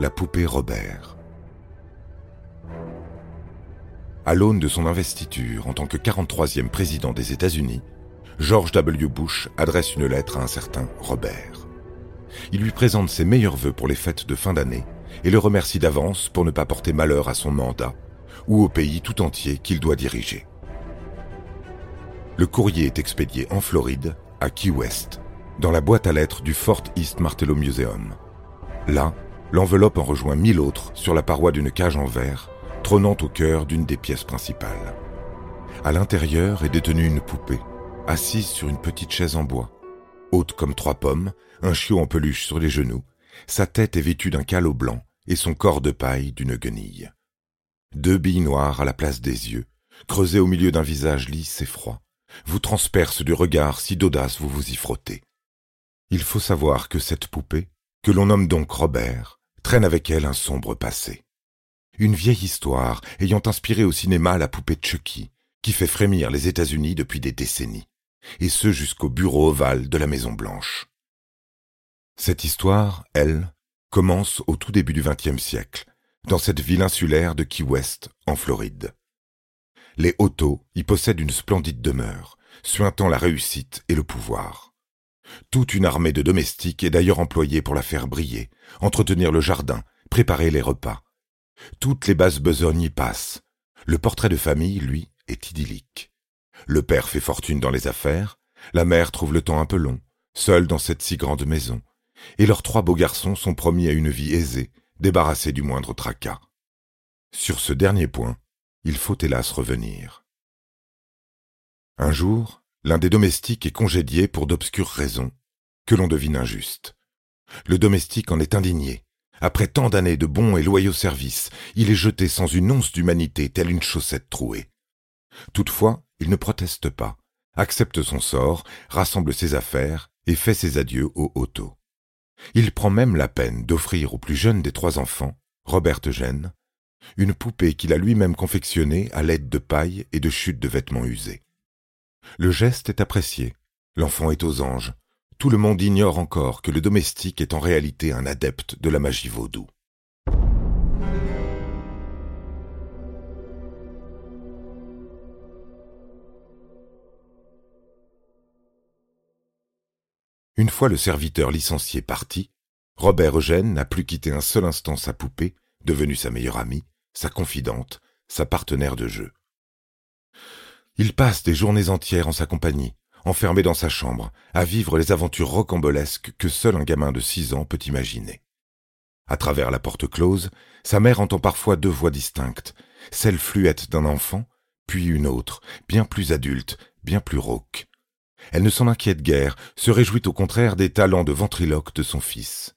La poupée Robert. À l'aune de son investiture en tant que 43e président des États-Unis, George W. Bush adresse une lettre à un certain Robert. Il lui présente ses meilleurs voeux pour les fêtes de fin d'année et le remercie d'avance pour ne pas porter malheur à son mandat ou au pays tout entier qu'il doit diriger. Le courrier est expédié en Floride, à Key West, dans la boîte à lettres du Fort East Martello Museum. Là, L'enveloppe en rejoint mille autres sur la paroi d'une cage en verre, trônant au cœur d'une des pièces principales. À l'intérieur est détenue une poupée, assise sur une petite chaise en bois. Haute comme trois pommes, un chiot en peluche sur les genoux, sa tête est vêtue d'un calot blanc et son corps de paille d'une guenille. Deux billes noires à la place des yeux, creusées au milieu d'un visage lisse et froid, vous transpercent du regard si d'audace vous vous y frottez. Il faut savoir que cette poupée, que l'on nomme donc Robert, traîne avec elle un sombre passé. Une vieille histoire ayant inspiré au cinéma la poupée Chucky, qui fait frémir les États-Unis depuis des décennies, et ce jusqu'au bureau ovale de la Maison Blanche. Cette histoire, elle, commence au tout début du XXe siècle, dans cette ville insulaire de Key West, en Floride. Les Otto y possèdent une splendide demeure, suintant la réussite et le pouvoir. Toute une armée de domestiques est d'ailleurs employée pour la faire briller, entretenir le jardin, préparer les repas. Toutes les basses besognes y passent. Le portrait de famille, lui, est idyllique. Le père fait fortune dans les affaires, la mère trouve le temps un peu long, seule dans cette si grande maison, et leurs trois beaux garçons sont promis à une vie aisée, débarrassés du moindre tracas. Sur ce dernier point, il faut hélas revenir. Un jour, L'un des domestiques est congédié pour d'obscures raisons, que l'on devine injustes. Le domestique en est indigné. Après tant d'années de bons et loyaux services, il est jeté sans une once d'humanité telle une chaussette trouée. Toutefois, il ne proteste pas, accepte son sort, rassemble ses affaires et fait ses adieux au Otto. Il prend même la peine d'offrir au plus jeune des trois enfants, Robert Eugène, une poupée qu'il a lui-même confectionnée à l'aide de paille et de chutes de vêtements usés. Le geste est apprécié. L'enfant est aux anges. Tout le monde ignore encore que le domestique est en réalité un adepte de la magie vaudou. Une fois le serviteur licencié parti, Robert Eugène n'a plus quitté un seul instant sa poupée, devenue sa meilleure amie, sa confidente, sa partenaire de jeu. Il passe des journées entières en sa compagnie, enfermé dans sa chambre, à vivre les aventures rocambolesques que seul un gamin de six ans peut imaginer. À travers la porte close, sa mère entend parfois deux voix distinctes, celle fluette d'un enfant, puis une autre, bien plus adulte, bien plus rauque. Elle ne s'en inquiète guère, se réjouit au contraire des talents de ventriloque de son fils.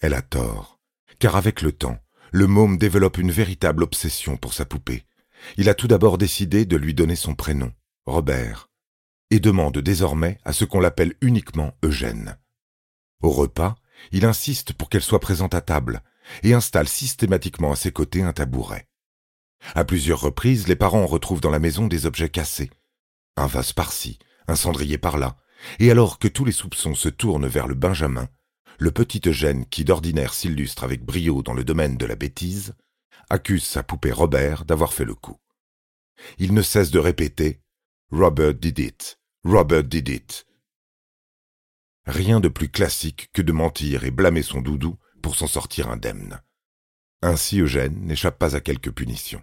Elle a tort, car avec le temps, le môme développe une véritable obsession pour sa poupée, il a tout d'abord décidé de lui donner son prénom, Robert, et demande désormais à ce qu'on l'appelle uniquement Eugène. Au repas, il insiste pour qu'elle soit présente à table et installe systématiquement à ses côtés un tabouret. À plusieurs reprises, les parents retrouvent dans la maison des objets cassés, un vase par-ci, un cendrier par-là, et alors que tous les soupçons se tournent vers le Benjamin, le petit Eugène qui d'ordinaire s'illustre avec brio dans le domaine de la bêtise, accuse sa poupée Robert d'avoir fait le coup. Il ne cesse de répéter Robert did it, Robert did it. Rien de plus classique que de mentir et blâmer son doudou pour s'en sortir indemne. Ainsi Eugène n'échappe pas à quelque punition.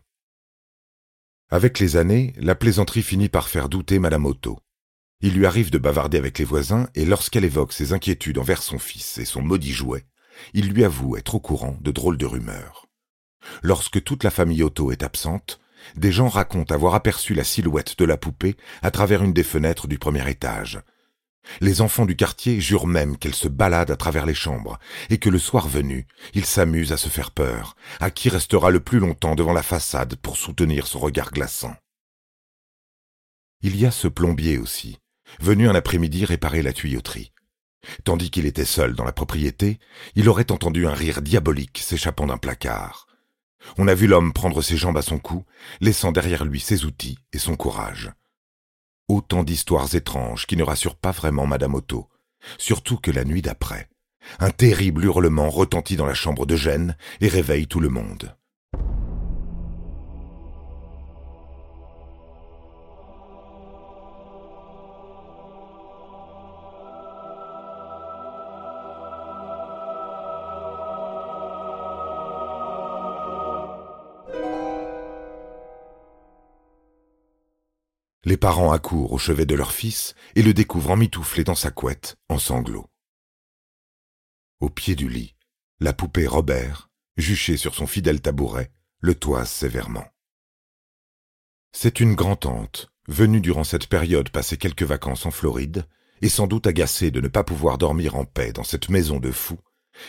Avec les années, la plaisanterie finit par faire douter Madame Otto. Il lui arrive de bavarder avec les voisins, et lorsqu'elle évoque ses inquiétudes envers son fils et son maudit jouet, il lui avoue être au courant de drôles de rumeurs. Lorsque toute la famille Otto est absente, des gens racontent avoir aperçu la silhouette de la poupée à travers une des fenêtres du premier étage. Les enfants du quartier jurent même qu'elle se balade à travers les chambres, et que le soir venu, ils s'amusent à se faire peur, à qui restera le plus longtemps devant la façade pour soutenir son regard glaçant. Il y a ce plombier aussi, venu un après-midi réparer la tuyauterie. Tandis qu'il était seul dans la propriété, il aurait entendu un rire diabolique s'échappant d'un placard. On a vu l'homme prendre ses jambes à son cou, laissant derrière lui ses outils et son courage. Autant d'histoires étranges qui ne rassurent pas vraiment Madame Otto, surtout que la nuit d'après, un terrible hurlement retentit dans la chambre de Gênes et réveille tout le monde. Les parents accourent au chevet de leur fils et le découvrent emmitouflé dans sa couette, en sanglots. Au pied du lit, la poupée Robert, juchée sur son fidèle tabouret, le toise sévèrement. C'est une grand-tante, venue durant cette période passer quelques vacances en Floride, et sans doute agacée de ne pas pouvoir dormir en paix dans cette maison de fous,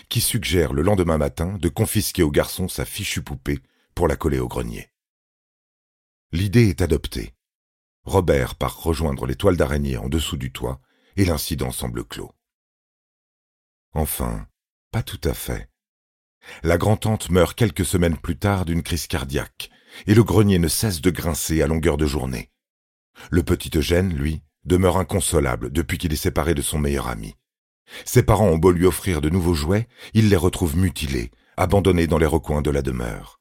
qui suggère le lendemain matin de confisquer au garçon sa fichue poupée pour la coller au grenier. L'idée est adoptée, Robert part rejoindre les toiles d'araignée en dessous du toit, et l'incident semble clos. Enfin, pas tout à fait. La grand-tante meurt quelques semaines plus tard d'une crise cardiaque, et le grenier ne cesse de grincer à longueur de journée. Le petit Eugène, lui, demeure inconsolable depuis qu'il est séparé de son meilleur ami. Ses parents ont beau lui offrir de nouveaux jouets, il les retrouve mutilés, abandonnés dans les recoins de la demeure.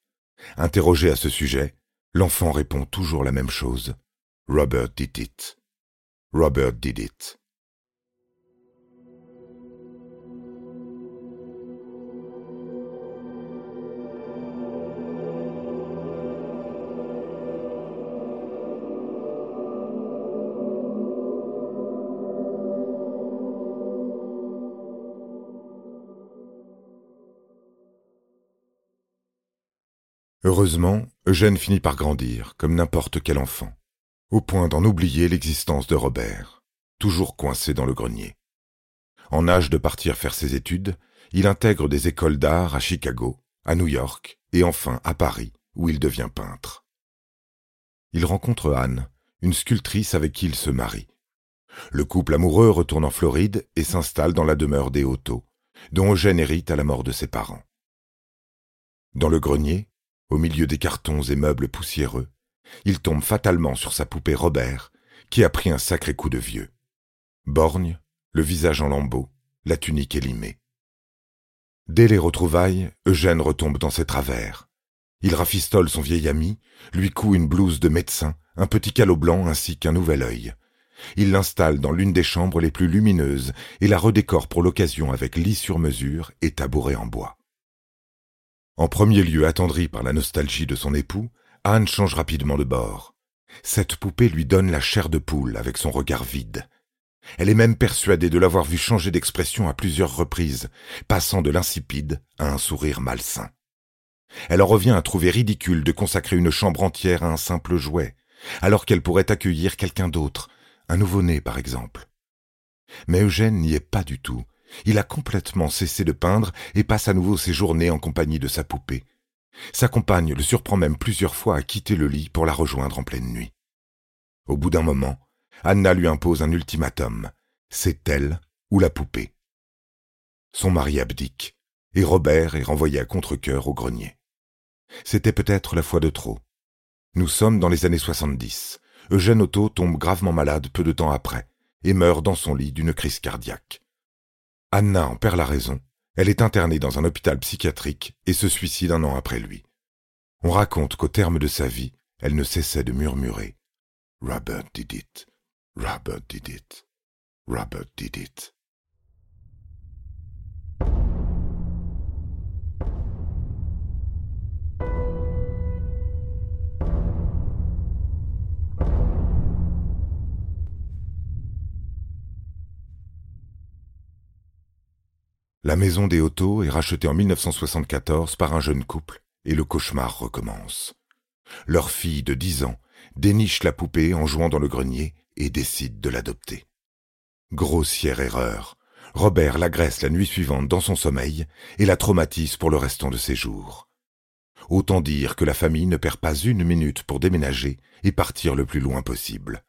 Interrogé à ce sujet, l'enfant répond toujours la même chose. Robert did it. Robert did it. Heureusement, Eugène finit par grandir, comme n'importe quel enfant au point d'en oublier l'existence de Robert, toujours coincé dans le grenier. En âge de partir faire ses études, il intègre des écoles d'art à Chicago, à New York et enfin à Paris, où il devient peintre. Il rencontre Anne, une sculptrice avec qui il se marie. Le couple amoureux retourne en Floride et s'installe dans la demeure des Otto, dont Eugène hérite à la mort de ses parents. Dans le grenier, au milieu des cartons et meubles poussiéreux, il tombe fatalement sur sa poupée Robert, qui a pris un sacré coup de vieux. Borgne, le visage en lambeaux, la tunique élimée. Dès les retrouvailles, Eugène retombe dans ses travers. Il rafistole son vieil ami, lui coud une blouse de médecin, un petit calot blanc ainsi qu'un nouvel œil. Il l'installe dans l'une des chambres les plus lumineuses et la redécore pour l'occasion avec lit sur mesure et tabouret en bois. En premier lieu attendri par la nostalgie de son époux, Anne change rapidement de bord. Cette poupée lui donne la chair de poule avec son regard vide. Elle est même persuadée de l'avoir vu changer d'expression à plusieurs reprises, passant de l'insipide à un sourire malsain. Elle en revient à trouver ridicule de consacrer une chambre entière à un simple jouet, alors qu'elle pourrait accueillir quelqu'un d'autre, un nouveau-né par exemple. Mais Eugène n'y est pas du tout. Il a complètement cessé de peindre et passe à nouveau ses journées en compagnie de sa poupée, sa compagne le surprend même plusieurs fois à quitter le lit pour la rejoindre en pleine nuit. Au bout d'un moment, Anna lui impose un ultimatum. C'est elle ou la poupée. Son mari abdique, et Robert est renvoyé à contre-cœur au grenier. C'était peut-être la fois de trop. Nous sommes dans les années 70. Eugène Otto tombe gravement malade peu de temps après, et meurt dans son lit d'une crise cardiaque. Anna en perd la raison elle est internée dans un hôpital psychiatrique et se suicide un an après lui. On raconte qu'au terme de sa vie, elle ne cessait de murmurer Robert did it, Robert did it, Robert did it. La maison des Otto est rachetée en 1974 par un jeune couple et le cauchemar recommence. Leur fille de dix ans déniche la poupée en jouant dans le grenier et décide de l'adopter. Grossière erreur. Robert l'agresse la nuit suivante dans son sommeil et la traumatise pour le restant de ses jours. Autant dire que la famille ne perd pas une minute pour déménager et partir le plus loin possible.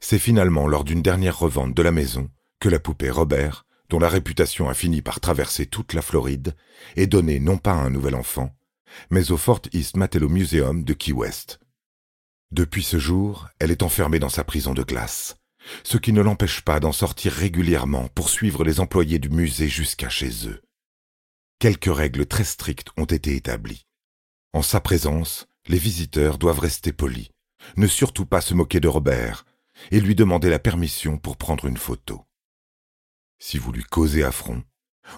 C'est finalement lors d'une dernière revente de la maison que la poupée Robert, dont la réputation a fini par traverser toute la Floride, est donnée non pas à un nouvel enfant, mais au Fort East Matello Museum de Key West. Depuis ce jour, elle est enfermée dans sa prison de glace, ce qui ne l'empêche pas d'en sortir régulièrement pour suivre les employés du musée jusqu'à chez eux. Quelques règles très strictes ont été établies. En sa présence, les visiteurs doivent rester polis, ne surtout pas se moquer de Robert, et lui demander la permission pour prendre une photo. Si vous lui causez affront,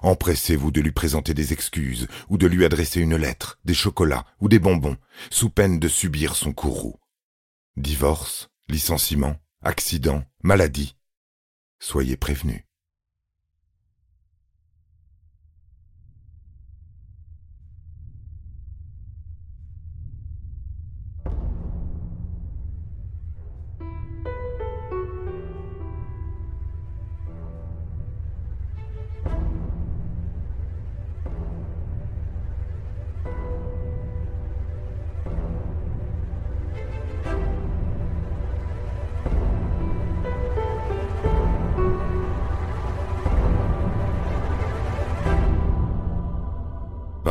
empressez-vous de lui présenter des excuses ou de lui adresser une lettre, des chocolats ou des bonbons, sous peine de subir son courroux. Divorce, licenciement, accident, maladie. Soyez prévenus.